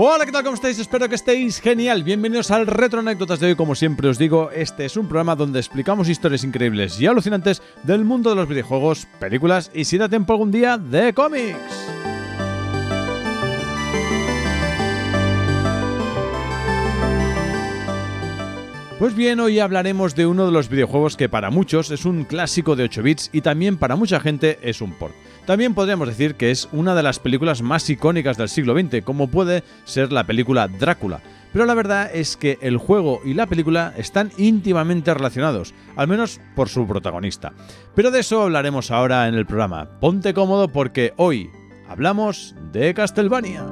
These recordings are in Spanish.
Hola, ¿qué tal? ¿Cómo estáis? Espero que estéis genial. Bienvenidos al Retro Anécdotas de hoy. Como siempre os digo, este es un programa donde explicamos historias increíbles y alucinantes del mundo de los videojuegos, películas y si da tiempo algún día, de cómics. Pues bien, hoy hablaremos de uno de los videojuegos que para muchos es un clásico de 8 bits y también para mucha gente es un port. También podríamos decir que es una de las películas más icónicas del siglo XX, como puede ser la película Drácula. Pero la verdad es que el juego y la película están íntimamente relacionados, al menos por su protagonista. Pero de eso hablaremos ahora en el programa. Ponte cómodo porque hoy hablamos de Castlevania.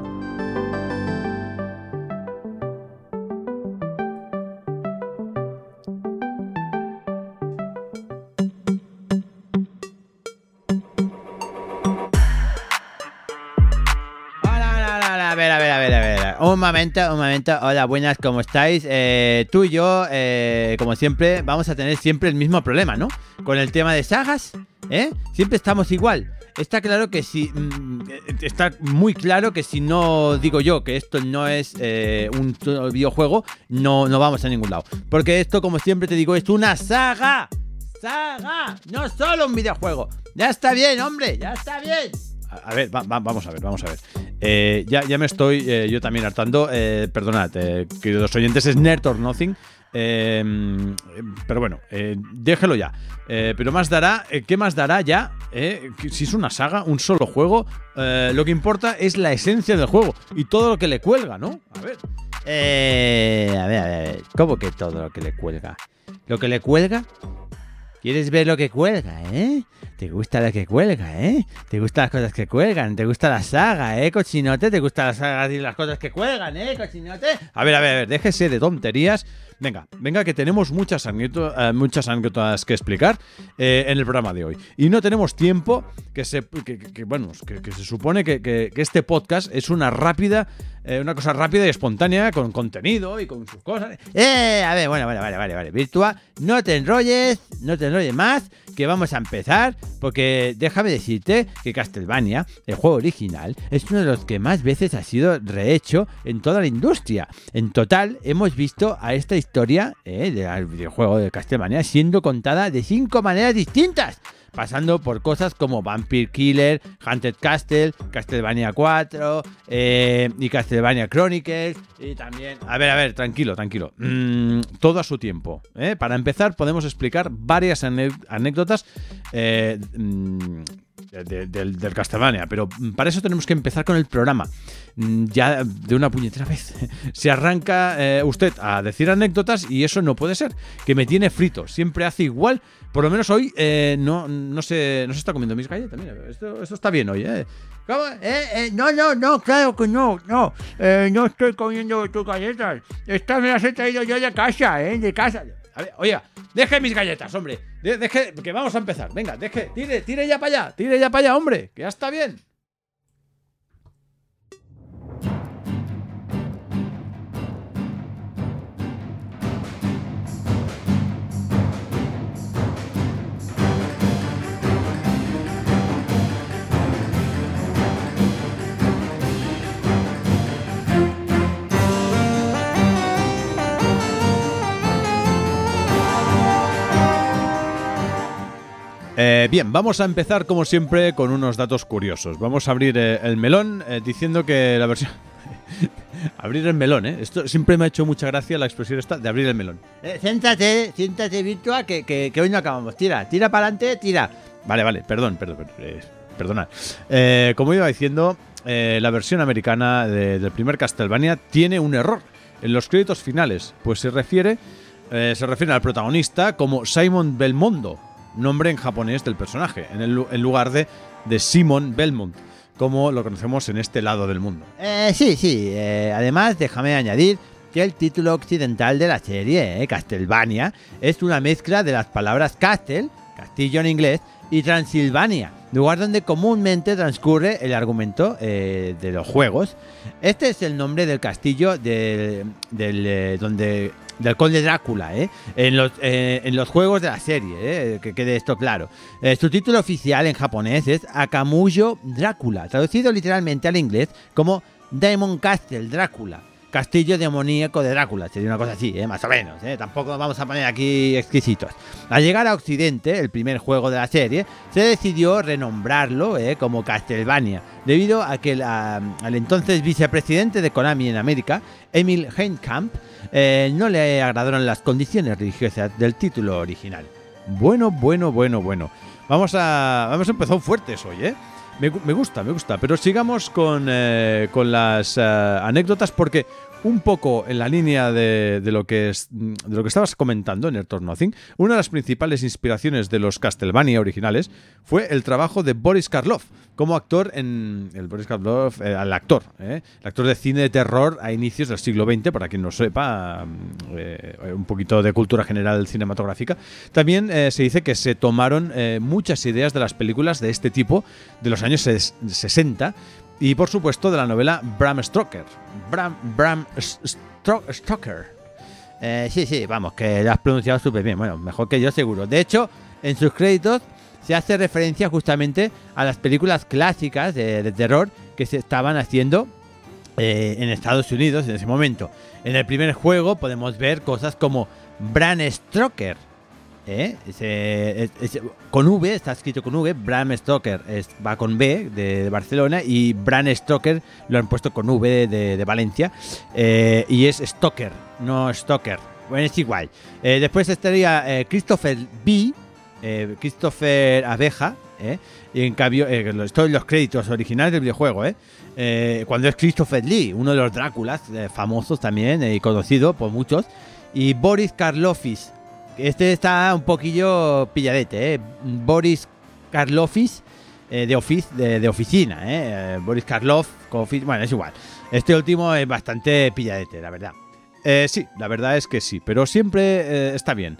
Un momento, un momento. Hola, buenas, ¿cómo estáis? Eh, tú y yo, eh, como siempre, vamos a tener siempre el mismo problema, ¿no? Con el tema de sagas, ¿eh? Siempre estamos igual. Está claro que si. Mm, está muy claro que si no digo yo que esto no es eh, un videojuego, no, no vamos a ningún lado. Porque esto, como siempre te digo, es una saga. ¡Saga! No solo un videojuego. Ya está bien, hombre, ya está bien. A ver, vamos a ver, vamos a ver. Eh, ya, ya me estoy eh, yo también hartando. Eh, perdonad, queridos oyentes, es Nerd or Nothing. pero bueno, déjelo ya. pero más dará, ¿qué más dará ya? si es una saga, un solo juego, lo que importa es la esencia del juego y todo lo que le cuelga, ¿no? A ver. a ver, a ver, ¿cómo que todo lo que le cuelga? ¿Lo que le cuelga? ¿Quieres ver lo que cuelga, eh? ¿Te gusta lo que cuelga, eh? ¿Te gustan las cosas que cuelgan? ¿Te gusta la saga, eh, cochinote? ¿Te gusta la saga y las cosas que cuelgan, eh, cochinote? A ver, a ver, a ver, déjese de tonterías. Venga, venga, que tenemos muchas, anécdotas, eh, muchas anécdotas que explicar eh, en el programa de hoy. Y no tenemos tiempo, que se, que, bueno, que, se supone que, este podcast es una rápida, eh, una cosa rápida y espontánea, con contenido y con sus cosas. Eh, a ver, bueno, bueno, vale, vale, vale. Virtua, no te enrolles, no te enrolles más, que vamos a empezar, porque déjame decirte que Castlevania, el juego original, es uno de los que más veces ha sido rehecho en toda la industria. En total, hemos visto a esta historia eh, del videojuego de Castlevania siendo contada de cinco maneras distintas pasando por cosas como Vampire Killer, Haunted Castle, Castlevania 4 eh, y Castlevania Chronicles y también... A ver, a ver, tranquilo, tranquilo. Mm, todo a su tiempo. ¿eh? Para empezar podemos explicar varias anécdotas del, del Castlevania, pero para eso tenemos que empezar con el programa. Mm, ya de una puñetera vez se arranca eh, usted a decir anécdotas y eso no puede ser, que me tiene frito, siempre hace igual, por lo menos hoy eh, no, no, se, no se está comiendo mis galletas, mira, esto, está bien hoy, ¿eh? ¿Cómo? ¿Eh? no, no, no, claro que no, no, no estoy comiendo tus galletas, estas me las he traído yo de casa, ¿eh? De casa. A ver, oiga, deje mis galletas, hombre. deje, que vamos a empezar. Venga, deje, tire, tire ya para allá, tire ya para allá, hombre, que ya está bien. Eh, bien, vamos a empezar como siempre con unos datos curiosos. Vamos a abrir eh, el melón eh, diciendo que la versión... abrir el melón, ¿eh? Esto siempre me ha hecho mucha gracia la expresión esta de abrir el melón. siéntate, siéntate, Virtua, que, que, hoy no acabamos. Tira, tira para adelante, tira. Vale, vale, perdón, perdón, perdonad. como iba diciendo, la versión americana del primer Castlevania tiene un error en los créditos finales, pues se refiere, se refiere al protagonista como Simon Belmondo, nombre en japonés del personaje, en, el, lugar de, de Simon Belmont, como lo conocemos en este lado del mundo. Eh, sí, sí. Eh, además, déjame añadir que el título occidental de la serie, eh, Castlevania, es una mezcla de las palabras castle, castillo en inglés, y Transilvania, lugar donde comúnmente transcurre el argumento de los juegos. Este es el nombre del castillo del, donde del Conde Drácula, ¿eh? en, los, eh, en los juegos de la serie, ¿eh? que quede esto claro. Eh, su título oficial en japonés es Akamuyo Drácula, traducido literalmente al inglés como Diamond Castle, Drácula. Castillo demoníaco de Drácula, sería una cosa así, ¿eh? más o menos. ¿eh? Tampoco vamos a poner aquí exquisitos. Al llegar a Occidente, el primer juego de la serie, se decidió renombrarlo ¿eh? como Castlevania, debido a que la- al entonces vicepresidente de Konami en América, Emil Heinkamp, eh, no le agradaron las condiciones religiosas del título original. Bueno, bueno, bueno, bueno. Vamos a. Hemos empezado fuertes hoy, ¿eh? Me, gu- me gusta, me gusta. Pero sigamos con, eh, con las anécdotas porque un poco en la línea de, lo que estabas comentando en or Nothing, una de las principales inspiraciones de los Castlevania originales fue el trabajo de Boris Karloff como actor en el Boris Karloff, eh, el actor, ¿eh? el actor de cine de terror a inicios del siglo XX, para quien no sepa, eh, un poquito de cultura general cinematográfica. También eh, se dice que se tomaron eh, muchas ideas de las películas de este tipo de los años ses- 60 y por supuesto de la novela Bram Stoker. Bram, Bram Stoker. Eh, sí, sí, vamos, que lo has pronunciado súper bien. Bueno, mejor que yo seguro. De hecho, en sus créditos se hace referencia justamente a las películas clásicas de, de terror que se estaban haciendo eh, en Estados Unidos en ese momento. En el primer juego podemos ver cosas como Bram Stoker. ¿Eh? Con V, está escrito con V, Bram Stoker va con B de, Barcelona y Bram Stoker lo han puesto con V de, Valencia eh, y es Stoker, no Stoker. Bueno, es igual. Eh, después estaría Christopher B, Christopher Abeja, y en cambio, eh, lo- esto en los créditos originales del videojuego, cuando es Christopher Lee, uno de los Dráculas famosos también y conocido por muchos, y Boris Karloffis. Este está un poquillo pilladete, ¿eh? Boris Karloffis eh, de, de, oficina, ¿eh? Eh, Boris Karloff, bueno, es igual. Este último es bastante pilladete, la verdad. Eh, sí, la verdad es que sí, pero siempre eh, está bien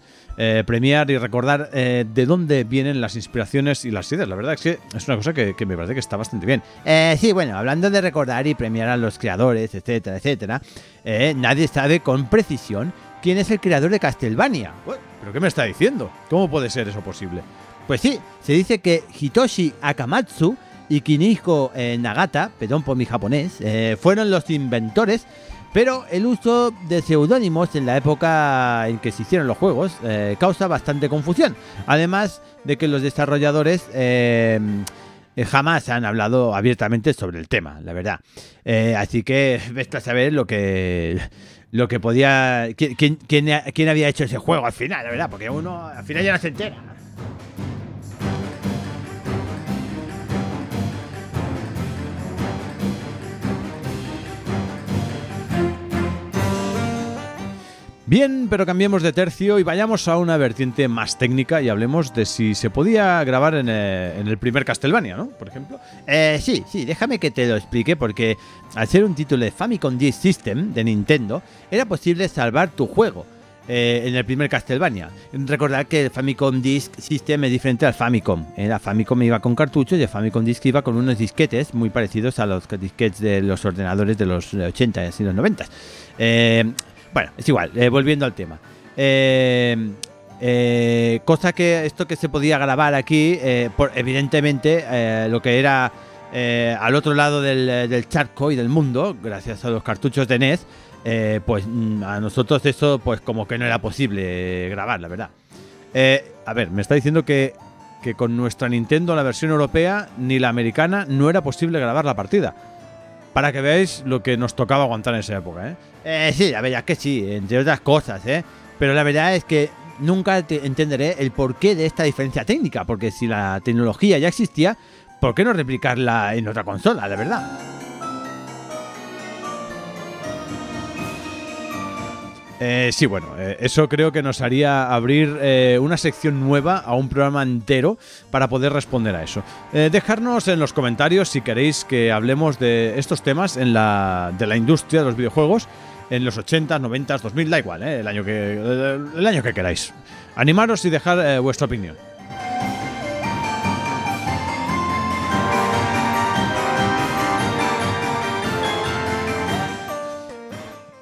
premiar y recordar de dónde vienen las inspiraciones y las ideas. La verdad es que es una cosa que, que me parece que está bastante bien. Eh, sí, bueno, hablando de recordar y premiar a los creadores, etcétera, etcétera, nadie sabe con precisión quién es el creador de Castlevania. ¿Pero qué me está diciendo? ¿Cómo puede ser eso posible? Pues sí, se dice que Hitoshi Akamatsu y Kiniko eh, Nagata, perdón por mi japonés, eh, fueron los inventores, pero el uso de seudónimos en la época en que se hicieron los juegos eh, causa bastante confusión. Además de que los desarrolladores jamás han hablado abiertamente sobre el tema, la verdad. Así que vete a saber lo que lo que podía quién, quién- quién- había hecho ese juego al final, la verdad, porque uno al final ya no se entera. Bien, pero cambiemos de tercio y vayamos a una vertiente más técnica y hablemos de si se podía grabar en, eh, en el primer Castlevania, ¿no? Por ejemplo. Eh, sí, sí, déjame que te lo explique porque al ser un título de Famicom Disk System de Nintendo, era posible salvar tu juego eh, en el primer Castlevania. Recordad que el Famicom Disk System es diferente al Famicom. Eh, la Famicom iba con cartuchos y el Famicom Disk iba con unos disquetes muy parecidos a los disquetes de los ordenadores de los 80 y los 90. Eh, bueno, es igual, eh, volviendo al tema. Eh, eh, cosa que esto que se podía grabar aquí, eh, por, evidentemente, lo que era al otro lado del, charco y del mundo, gracias a los cartuchos de NES, pues mm, a nosotros eso, pues como que no era posible grabar, la verdad. A ver, me está diciendo que, que con nuestra Nintendo, la versión europea, ni la americana, no era posible grabar la partida. Para que veáis lo que nos tocaba aguantar en esa época, ¿eh? Eh, sí, la verdad que sí, entre otras cosas, ¿eh? Pero la verdad es que nunca te- entenderé el porqué de esta diferencia técnica, porque si la tecnología ya existía, ¿por qué no replicarla en otra consola, la verdad? Eh, sí, bueno, eh, eso creo que nos haría abrir eh, una sección nueva a un programa entero para poder responder a eso. Eh, dejarnos en los comentarios si queréis que hablemos de estos temas en la, de la industria de los videojuegos en los 80, 90, 2000, da igual, el, año que, el, año que queráis. Animaros y dejar vuestra opinión.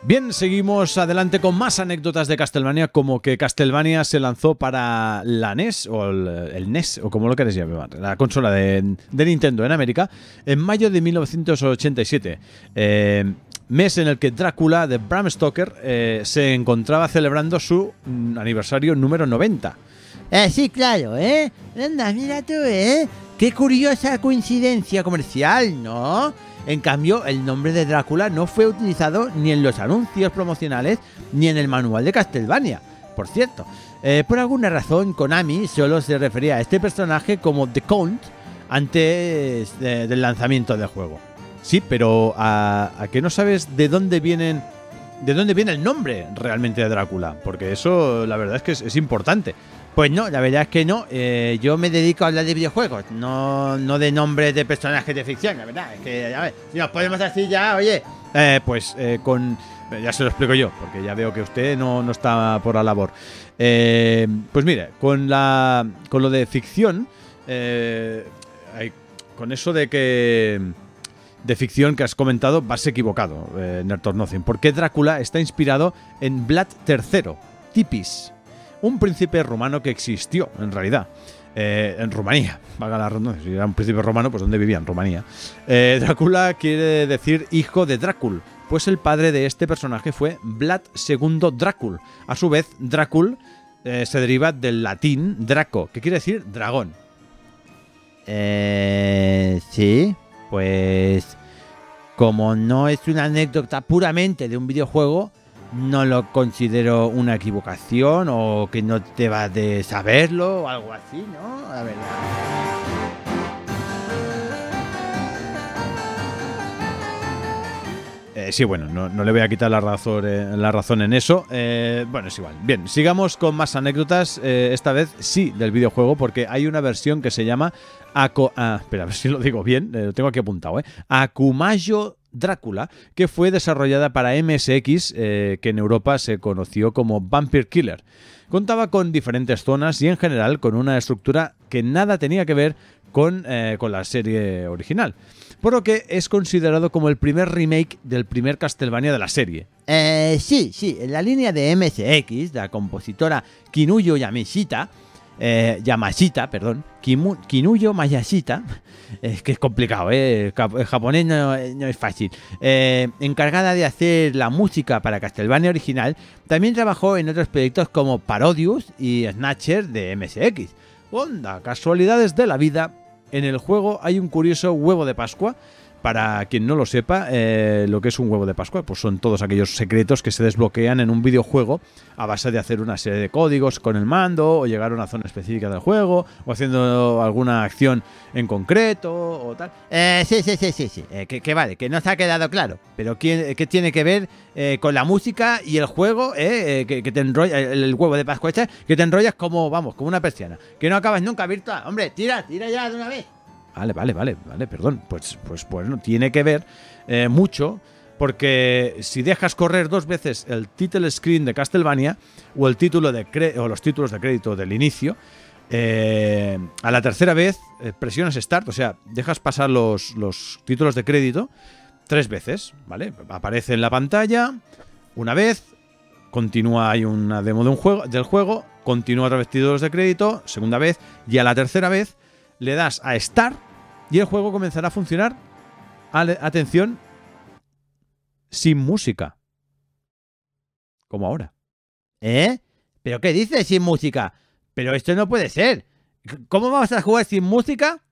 Bien, seguimos adelante con más anécdotas de Castlevania, como que Castlevania se lanzó para la NES, o el, NES, o como lo queréis llamar, la consola de, Nintendo en América, en mayo de 1987. Eh, mes en el que Drácula de Bram Stoker eh, se encontraba celebrando su mm, aniversario número 90. Eh, sí, claro, ¿eh? Anda, mira tú, ¿eh? Qué curiosa coincidencia comercial, ¿no? En cambio, el nombre de Drácula no fue utilizado ni en los anuncios promocionales ni en el manual de Castlevania. Por cierto, eh, por alguna razón Konami solo se refería a este personaje como The Count antes del lanzamiento del juego. Sí, pero ¿a, ¿a, que no sabes de dónde vienen de dónde viene el nombre realmente de Drácula? Porque eso la verdad es que es importante. Pues no, la verdad es que no. Eh, yo me dedico a hablar de videojuegos, no, no de nombres de personajes de ficción, la verdad. Es que, a ver, si nos podemos decir ya, oye. Eh, pues eh, con. Ya se lo explico yo, porque ya veo que usted no, no está por la labor. pues mire, con, la, con lo de ficción, con eso de que de ficción que has comentado, vas equivocado, eh, Nothing, porque Drácula está inspirado en Vlad III, Tipis, un príncipe romano que existió, en realidad. Eh, en Rumanía, valga la ronda, si era un príncipe romano, pues ¿dónde vivía? En Rumanía. Eh, Drácula quiere decir hijo de Drácul, pues el padre de este personaje fue Vlad II Drácul. A su vez, Drácul eh, se deriva del latín Draco, que quiere decir dragón. Eh, sí, pues como no es una anécdota puramente de un videojuego, no lo considero una equivocación o que no te vas de saberlo o algo así, ¿no? La verdad. Eh, sí, bueno, no, le voy a quitar la razón, eh, la razón en eso. Eh, bueno, es igual. Bien, sigamos con más anécdotas. esta vez sí del videojuego, porque hay una versión que se llama Aco ah, espera, a ver si lo digo bien. lo tengo aquí apuntado, ¿eh? Akumayo Drácula, que fue desarrollada para MSX, que en Europa se conoció como Vampire Killer. Contaba con diferentes zonas y en general con una estructura que nada tenía que ver con, con la serie original por lo que es considerado como el primer remake del primer Castlevania de la serie. Eh, sí, sí, en la línea de MSX, la compositora Kinuyo Yamashita, eh, Yamashita, perdón, Kinuyo Mayashita, es que es complicado, ¿eh? el japonés no, es fácil, eh, encargada de hacer la música para Castlevania original, también trabajó en otros proyectos como Parodius y Snatcher de MSX. Onda, casualidades de la vida, en el juego hay un curioso huevo de Pascua. Para quien no lo sepa, eh, lo que es un huevo de Pascua, pues son todos aquellos secretos que se desbloquean en un videojuego a base de hacer una serie de códigos con el mando, o llegar a una zona específica del juego, o haciendo alguna acción en concreto, o tal. Eh, sí, sí, sí, sí, sí. Eh, que, vale, que no se ha quedado claro. Pero ¿qué, qué tiene que ver con la música y el juego? Que, que, te enrolla, el, huevo de Pascua este, que te enrollas como, vamos, como una persiana. Que no acabas nunca virtual. Hombre, tira, tira ya de una vez. Vale, vale, vale, vale, perdón. Pues, pues bueno, tiene que ver eh, mucho porque si dejas correr dos veces el title screen de Castlevania o el título de o los títulos de crédito del inicio, eh, a la tercera vez eh, presionas Start, o sea, dejas pasar los, los, títulos de crédito tres veces, ¿vale? Aparece en la pantalla una vez, continúa, hay una demo de un juego, del juego, continúa otra vez títulos de crédito, segunda vez, y a la tercera vez le das a Start y el juego comenzará a funcionar, atención, sin música. Como ahora. ¿Eh? ¿Pero qué dices sin música? Pero esto no puede ser. ¿Cómo vamos a jugar sin música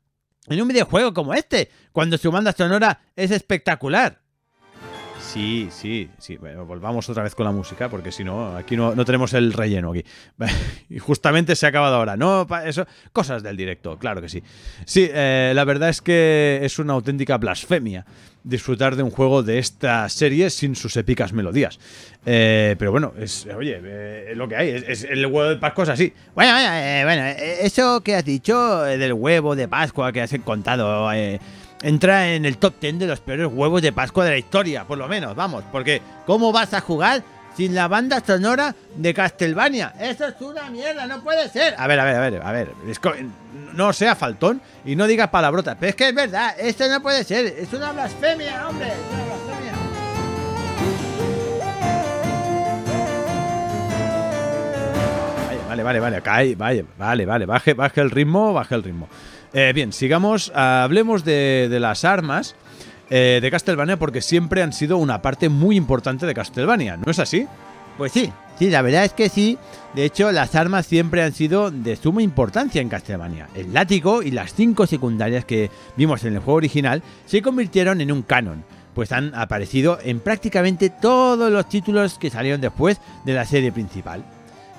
en un videojuego como este? Cuando su banda sonora es espectacular. Sí, sí, sí. volvamos otra vez con la música, porque si no, aquí no, tenemos el relleno aquí. y justamente se ha acabado ahora. No, eso, cosas del directo, claro que sí. Sí, eh, la verdad es que es una auténtica blasfemia disfrutar de un juego de esta serie sin sus épicas melodías. Eh, pero bueno, es, oye, eh, lo que hay, es, el huevo de Pascua es así. Bueno, bueno, eso que has dicho del huevo de Pascua que has contado entra en el top 10 de los peores huevos de Pascua de la historia, por lo menos, vamos, porque ¿cómo vas a jugar sin la banda sonora de Castlevania? Eso es una mierda, no puede ser. A ver, a ver, a ver, a ver, no sea faltón y no digas palabrotas, pero es que es verdad, esto no puede ser, es una blasfemia, hombre, es una. Vale, vale, vale, vale, vale, baje, baje el ritmo, baje el ritmo. Eh, bien, sigamos, hablemos de, las armas eh, de Castlevania porque siempre han sido una parte muy importante de Castlevania, ¿no es así? Pues sí, sí, la verdad es que sí. De hecho, las armas siempre han sido de suma importancia en Castlevania. El látigo y las cinco secundarias que vimos en el juego original se convirtieron en un canon, pues han aparecido en prácticamente todos los títulos que salieron después de la serie principal.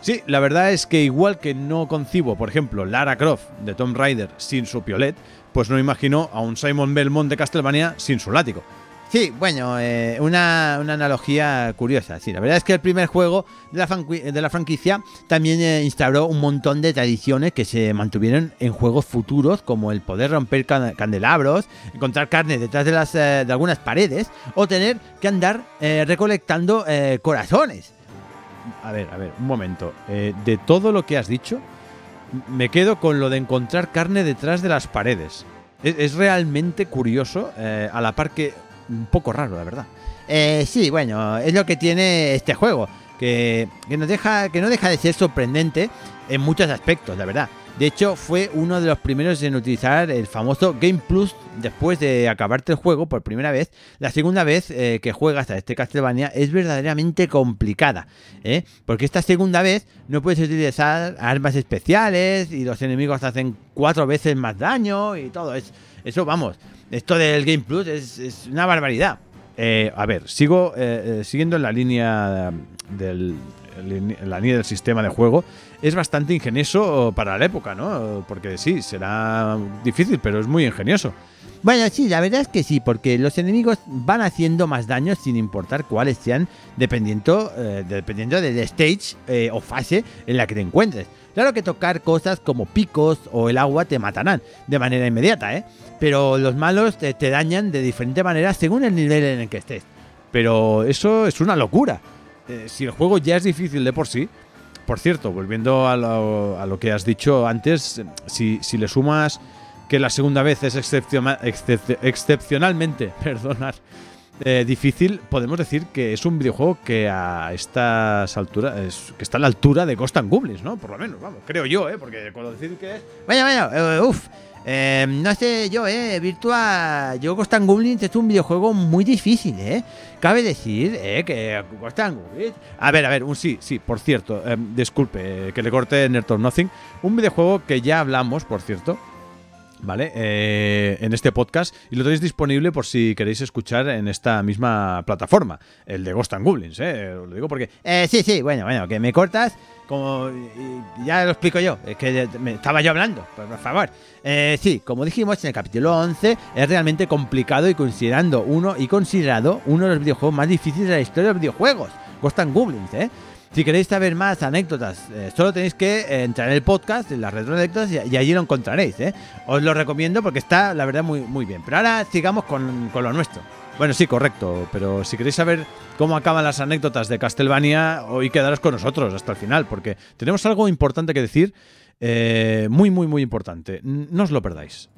Sí, la verdad es que igual que no concibo, por ejemplo, Lara Croft de Tomb Raider sin su piolet, pues no imagino a un Simon Belmont de Castlevania sin su látigo. Sí, bueno, eh, una, analogía curiosa. Sí, la verdad es que el primer juego de la, franquicia también eh, instauró un montón de tradiciones que se mantuvieron en juegos futuros, como el poder romper candelabros, encontrar carne detrás de, las, eh, de algunas paredes o tener que andar recolectando corazones. A ver, a ver, un momento. de todo lo que has dicho, me quedo con lo de encontrar carne detrás de las paredes. Es, realmente curioso, eh, a la par que un poco raro, la verdad. Eh, sí, bueno, es lo que tiene este juego, que, que, nos deja, que no deja de ser sorprendente en muchos aspectos, la verdad. De hecho, fue uno de los primeros en utilizar el famoso Game Plus después de acabarte el juego por primera vez. La segunda vez eh, que juegas a este Castlevania es verdaderamente complicada, ¿eh? porque esta segunda vez no puedes utilizar armas especiales y los enemigos hacen cuatro veces más daño y todo. Es, eso, vamos, esto del Game Plus es, una barbaridad. Eh, a ver, sigo siguiendo en la línea del, la línea del sistema de juego es bastante ingenioso para la época, ¿no? Porque sí, será difícil, pero es muy ingenioso. Bueno, sí, la verdad es que sí, porque los enemigos van haciendo más daño sin importar cuáles sean, dependiendo, eh, dependiendo del stage eh, o fase en la que te encuentres. Claro que tocar cosas como picos o el agua te matarán de manera inmediata, ¿eh? Pero los malos te, dañan de diferente manera según el nivel en el que estés. Pero eso es una locura. Eh, si el juego ya es difícil de por sí, por cierto, volviendo a lo, que has dicho antes, si, le sumas que la segunda vez es excepcionalmente, perdonar, eh, difícil, podemos decir que es un videojuego que a estas alturas, que está a la altura de Ghost and Goblins, ¿no? Por lo menos, vamos, creo yo, ¿eh? Porque cuando decir que es... Vaya, vaya, eh, uff. Em, no sé yo, eh, Virtua, yo Ghost and Goblins es un videojuego muy difícil, eh. Cabe decir, eh, que Ghost and Goblins... A ver, a ver, un sí, sí, por cierto, em, disculpe, que le corte Nerd Nothing. Un videojuego que ya hablamos, por cierto, ¿vale? Eh, en este podcast y lo tenéis disponible por si queréis escuchar en esta misma plataforma, el de Ghost and Goblins, ¿eh? Lo digo porque... Eh, sí, sí, bueno, bueno, que me cortas como ya lo explico yo, es que me estaba yo hablando, pues, por favor. Eh, sí, como dijimos en el capítulo 11, es realmente complicado y considerando uno y considerado uno de los videojuegos más difíciles de la historia de los videojuegos, Ghost and Goblins, ¿eh? Si queréis saber más anécdotas, eh, solo tenéis que eh, entrar en el podcast, en las retroanécdotas, y, y, allí lo encontraréis. ¿eh? Os lo recomiendo porque está, la verdad, muy, muy bien. Pero ahora sigamos con, con lo nuestro. Bueno, sí, correcto. Pero si queréis saber cómo acaban las anécdotas de Castlevania, hoy quedaros con nosotros hasta el final, porque tenemos algo importante que decir, eh, muy, muy, muy importante. No os lo perdáis.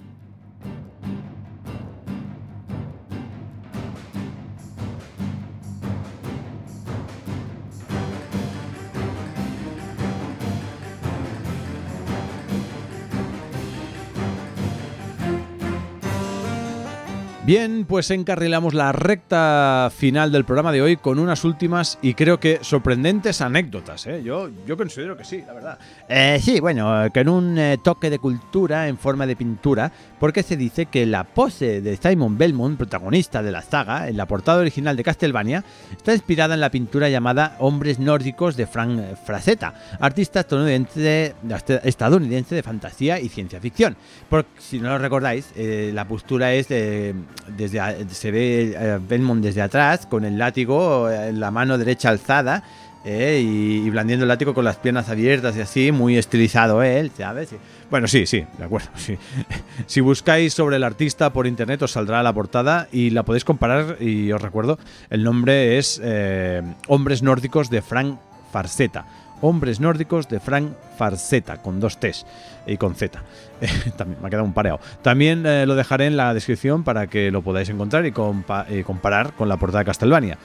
Bien, pues encarrilamos la recta final del programa de hoy con unas últimas y creo que sorprendentes anécdotas. ¿eh? Yo, yo considero que sí, la verdad. Eh, sí, bueno, con un eh, toque de cultura en forma de pintura, porque se dice que la pose de Simon Belmont, protagonista de la saga, en la portada original de Castlevania, está inspirada en la pintura llamada Hombres Nórdicos de Frank Frazetta, artista estadounidense, estadounidense de fantasía y ciencia ficción. Por si no lo recordáis, eh, la postura es de desde, se ve eh, Belmont desde atrás con el látigo en la mano derecha alzada eh, y, blandiendo el látigo con las piernas abiertas y así, muy estilizado él, ¿sabes? Bueno, sí, sí, de acuerdo. Sí. si buscáis sobre el artista por internet os saldrá la portada y la podéis comparar y os recuerdo, el nombre es eh, Hombres Nórdicos de Frank Farseta Hombres Nórdicos de Frank Farseta, con dos T's y con Z. También me ha quedado un pareado. También eh, lo dejaré en la descripción para que lo podáis encontrar y, comparar con la portada de Castlevania.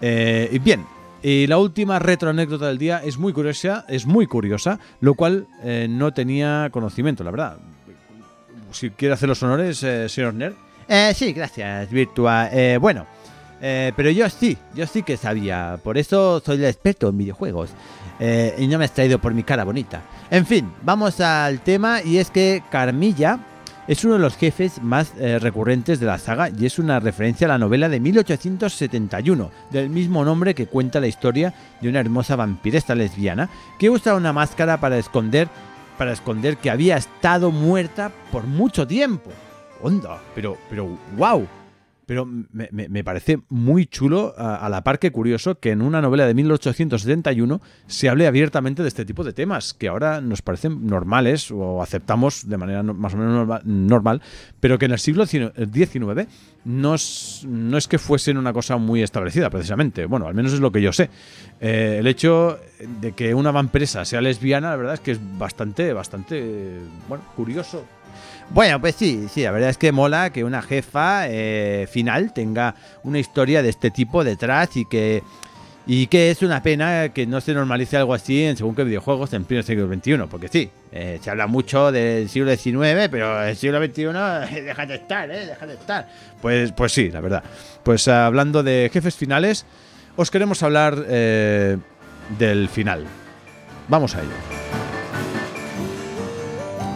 Eh, y bien, Y la última retroanécdota del día es muy curiosa, es muy curiosa, lo cual eh, no tenía conocimiento, la verdad. Si quiere hacer los honores, eh, señor Nerd. Eh, sí, gracias, Virtua. Eh, bueno, eh, pero yo sí, yo sí que sabía. Por eso soy el experto en videojuegos. Y no me has traído por mi cara bonita. En fin, vamos al tema y es que Carmilla es uno de los jefes más eh, recurrentes de la saga y es una referencia a la novela de 1871, del mismo nombre que cuenta la historia de una hermosa vampiresta lesbiana que usa una máscara para esconder, para esconder que había estado muerta por mucho tiempo. Onda, pero, pero, wow. Pero me, me- parece muy chulo, a, la par que curioso, que en una novela de 1871 se hable abiertamente de este tipo de temas, que ahora nos parecen normales o aceptamos de manera más o menos norma- normal, pero que en el siglo XIX no es, no es que fuesen una cosa muy establecida, precisamente. Bueno, al menos es lo que yo sé. Eh, el hecho de que una vampiresa sea lesbiana, la verdad es que es bastante, bastante, bueno, curioso. Bueno, pues sí, sí, la verdad es que mola que una jefa eh, final tenga una historia de este tipo detrás y que, y que es una pena que no se normalice algo así en según qué videojuegos en pleno siglo XXI, porque sí, eh, se habla mucho del siglo XIX, pero el siglo XXI deja de estar, ¿eh? Deja de estar. Pues, pues sí, la verdad. Pues hablando de jefes finales, os queremos hablar eh, del final. Vamos a ello.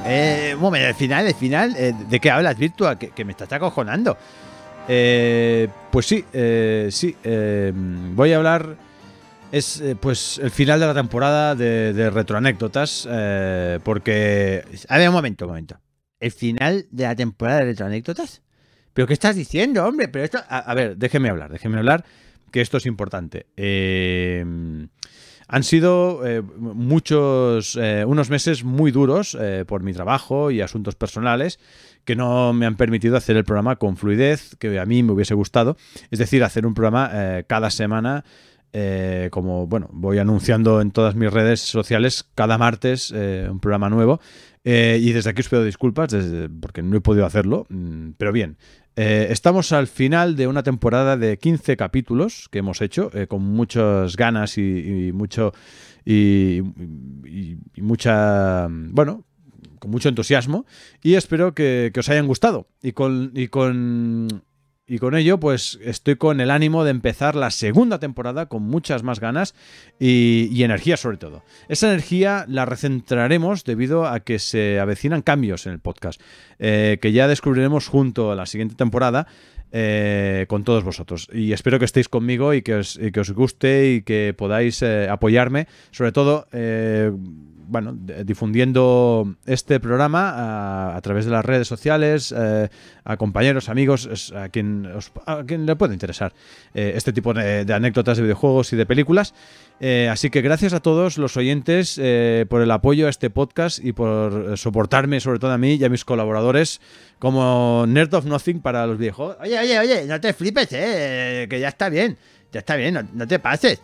Eh, un momento, el final, el final, eh, ¿de qué hablas, Virtua? Que, me estás acojonando. Eh, pues sí, eh, sí. eh, voy a hablar. Es pues el final de la temporada de, de retroanécdotas. porque. A ver, un momento, un momento. ¿El final de la temporada de retroanécdotas? ¿Pero qué estás diciendo, hombre? Pero esto... A, a ver, déjeme hablar, déjeme hablar, que esto es importante. Eh, han sido eh, muchos, eh, unos meses muy duros eh, por mi trabajo y asuntos personales que no me han permitido hacer el programa con fluidez, que a mí me hubiese gustado. Es decir, hacer un programa eh, cada semana. como bueno, voy anunciando en todas mis redes sociales cada martes un programa nuevo. Y desde aquí os pido disculpas porque no he podido hacerlo. mm, Pero bien, eh, estamos al final de una temporada de 15 capítulos que hemos hecho, eh, con muchas ganas y, mucho. Y, y- mucha. Bueno, con mucho entusiasmo. Y espero que, que os hayan gustado. Y con. Y con y con ello, pues estoy con el ánimo de empezar la segunda temporada con muchas más ganas y, y energía sobre todo. Esa energía la recentraremos debido a que se avecinan cambios en el podcast, eh, que ya descubriremos junto a la siguiente temporada eh, con todos vosotros. Y espero que estéis conmigo y que os, que os guste y que podáis eh, apoyarme, sobre todo... eh, bueno, difundiendo este programa a, través de las redes sociales, a compañeros, amigos, a quien, a quien le pueda interesar este tipo de, anécdotas de videojuegos y de películas. Así que gracias a todos los oyentes por el apoyo a este podcast y por soportarme, sobre todo a mí y a mis colaboradores, como Nerd of Nothing para los videojuegos. Oye, oye, oye, no te flipes, eh, que ya está bien, ya está bien, no, te pases.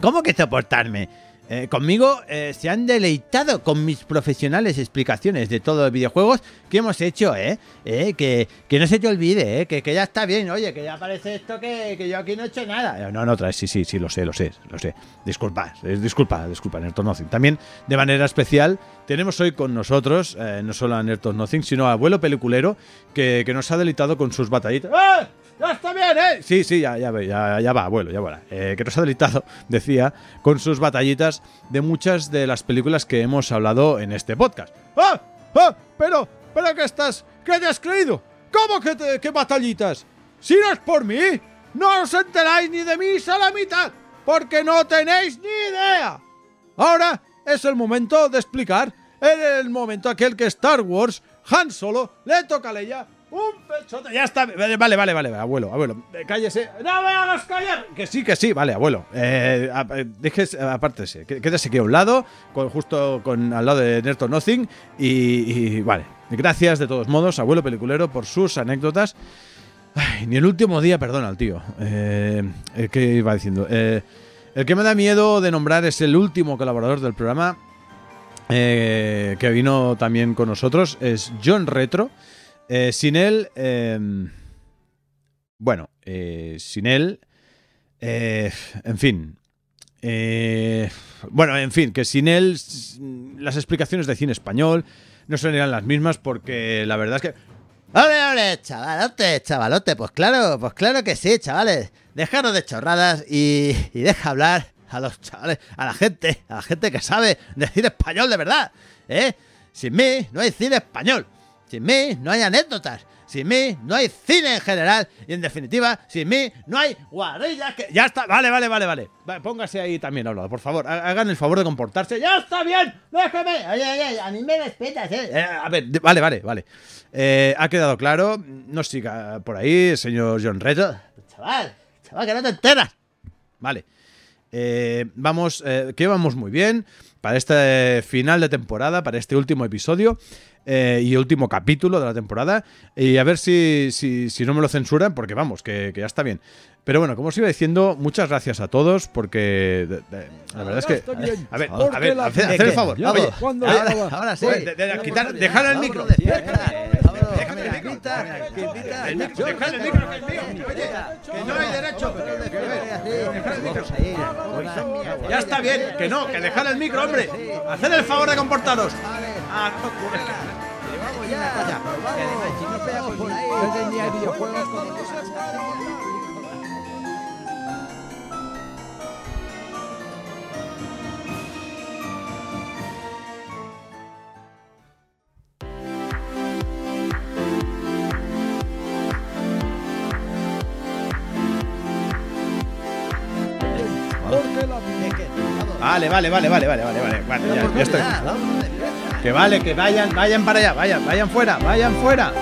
¿Cómo que soportarme? Eh, conmigo eh, se han deleitado con mis profesionales explicaciones de todos los videojuegos que hemos hecho, ¿eh? Eh, que, que no se te olvide, ¿eh? Que, que ya está bien, oye, que ya parece esto que, que yo aquí no he hecho nada. Eh, No, no, traes, sí, sí, sí, lo sé, lo sé, lo sé. Disculpa, eh, disculpa, disculpa, Nerd of Nothing. También, de manera especial, tenemos hoy con nosotros, no solo a Nerd of Nothing, sino a Abuelo Peliculero, que nos ha deleitado con sus batallitas. ¡Ah! ¡Ya está bien, eh! Sí, sí, ya, ya, ya, ya va, abuelo, ya va. Eh, que nos ha deleitado, decía, con sus batallitas de muchas de las películas que hemos hablado en este podcast. ¡Ah! ¡Ah! Pero, pero ¿qué estás? ¿Qué te has creído? ¿Cómo que, te, que batallitas? Si no es por mí, no os enteráis ni de mí a la mitad, porque no tenéis ni idea. Ahora es el momento de explicar, en el momento aquel que Star Wars, Han Solo, le toca a Leia un pechote. Ya está, vale, vale, vale, abuelo, abuelo, eh, cállese. ¡No me hagas callar! Que sí, que sí, vale, abuelo. Eh, eh, déjese, apártese, qué- quédese aquí a un lado, justo con, al lado de Nerd of Nothing, y, vale. Gracias de todos modos, abuelo peliculero, por sus anécdotas. Ay, ni el último día perdona al tío. Eh, ¿Qué iba diciendo? El que me da miedo de nombrar es el último colaborador del programa eh, que vino también con nosotros. Es John Retro. Eh, sin él. eh, bueno, eh, sin él. eh, en fin. Eh, bueno, en fin, que sin él s- las explicaciones de cine español no serían las mismas porque la verdad es que... ¡Ole, ole, chavalote, chavalote! Pues claro, pues claro que sí, chavales. Dejaros de chorradas y, y deja hablar a los chavales, a la gente, a la gente que sabe decir español de verdad, ¿eh? Sin mí no hay cine español. Sin mí no hay anécdotas. Sin mí no hay cine en general. Y en definitiva, sin mí no hay guarrillas que... Ya está, vale, vale, vale, vale. Va, Póngase ahí también hablado, por favor. ha- Hagan el favor de comportarse. ¡Ya está bien! ¡Déjeme! Oye, oye, a mí me respetas, ¿eh? Eh, a ver, vale, vale, vale. Eh, ha quedado claro. No siga por ahí, señor John Reto. Chaval, chaval, que no te enteras. Vale. Eh, vamos, eh, que vamos muy bien para este final de temporada, para este último episodio eh, y último capítulo de la temporada. Y a ver si, si, si no me lo censuran, porque vamos, que, que ya está bien. Pero bueno, como os iba diciendo, muchas gracias a todos, porque de- de- la verdad es que. A ver, a ver, la- haced, ¿Qué, haced el favor. Vamos, Oye, ¿Cuándo ahora, sí. De- quitar- dejar el micro. Que invita. El micro, dejad el micro que es mío. Oye, que no hay derecho. Ya está bien, que no, que dejar el micro, hombre. Haced el favor de comportaros. Ah, Yo tenía videojuegos como Vale, vale, vale, vale, vale, vale, vale. Vale, ya, ya estoy. Que vale, que vayan, vayan para allá, vayan, vayan fuera, vayan fuera.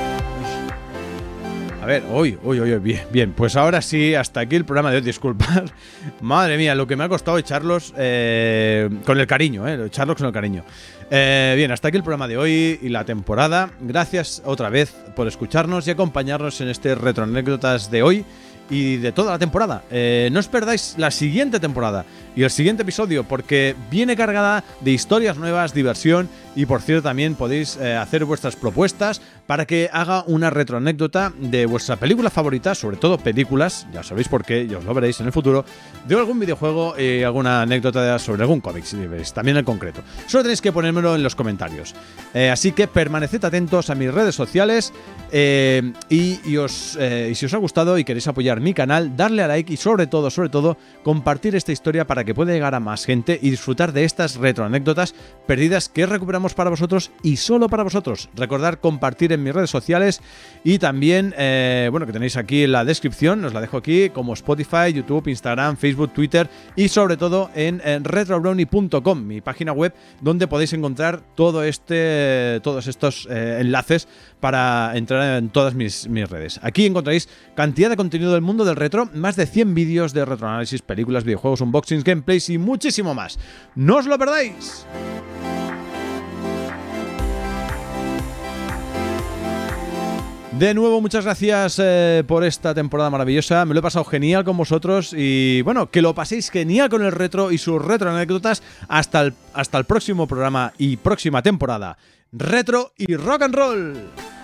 A ver, uy, uy, uy, bien, bien. Pues ahora sí, hasta aquí el programa de hoy. Disculpad. Madre mía, lo que me ha costado echarlos eh, con el cariño, eh, echarlos con el cariño. Eh, bien, hasta aquí el programa de hoy y la temporada. Gracias otra vez por escucharnos y acompañarnos en este retroanécdotas de hoy y de toda la temporada. Eh, no os perdáis la siguiente temporada y el siguiente episodio porque viene cargada de historias nuevas, diversión y por cierto también podéis eh, hacer vuestras propuestas para que haga una retroanécdota de vuestra película favorita, sobre todo películas, ya sabéis por qué, ya os lo veréis en el futuro, de algún videojuego y alguna anécdota sobre algún cómic, si veis, también el concreto. Solo tenéis que ponérmelo en los comentarios. Eh, así que permaneced atentos a mis redes sociales eh, y, os, eh, y si os ha gustado y queréis apoyar mi canal, darle a like y sobre todo, sobre todo, compartir esta historia para que pueda llegar a más gente y disfrutar de estas retroanécdotas perdidas que recuperamos para vosotros y solo para vosotros. Recordar compartir en mis redes sociales y también, eh, bueno, que tenéis aquí en la descripción, os la dejo aquí, como Spotify, YouTube, Instagram, Facebook, Twitter y sobre todo en, en retrobrownie.com, mi página web, donde podéis encontrar todo este, todos estos eh, enlaces para entrar en todas mis, mis redes. Aquí encontraréis cantidad de contenido del mundo del retro, más de 100 vídeos de retroanálisis, películas, videojuegos, unboxings, gameplays y muchísimo más. ¡No os lo perdáis! De nuevo, muchas gracias eh, por esta temporada maravillosa. Me lo he pasado genial con vosotros y bueno, que lo paséis genial con el retro y sus retro anécdotas hasta el, hasta el próximo programa y próxima temporada. Retro y rock and roll.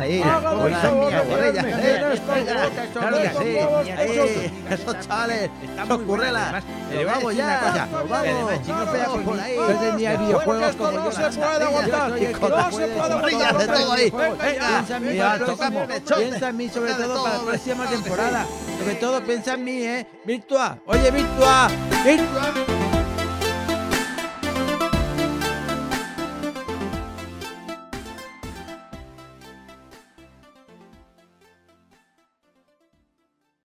Hoy son claro que sí. Ahí, esos chavales, esos currelas. Pero vamos ya, nos vamos, vamos por ahí. Yo tenía videojuegos como no yo. se puede aguantar. No se puede Guarrillas de todo ahí. Venga, Piensa en mí tocamos. Piensa en sobre todo para la próxima temporada. Sobre todo piensa en mí, ¿eh? Virtua. Oye, Virtua. Virtua.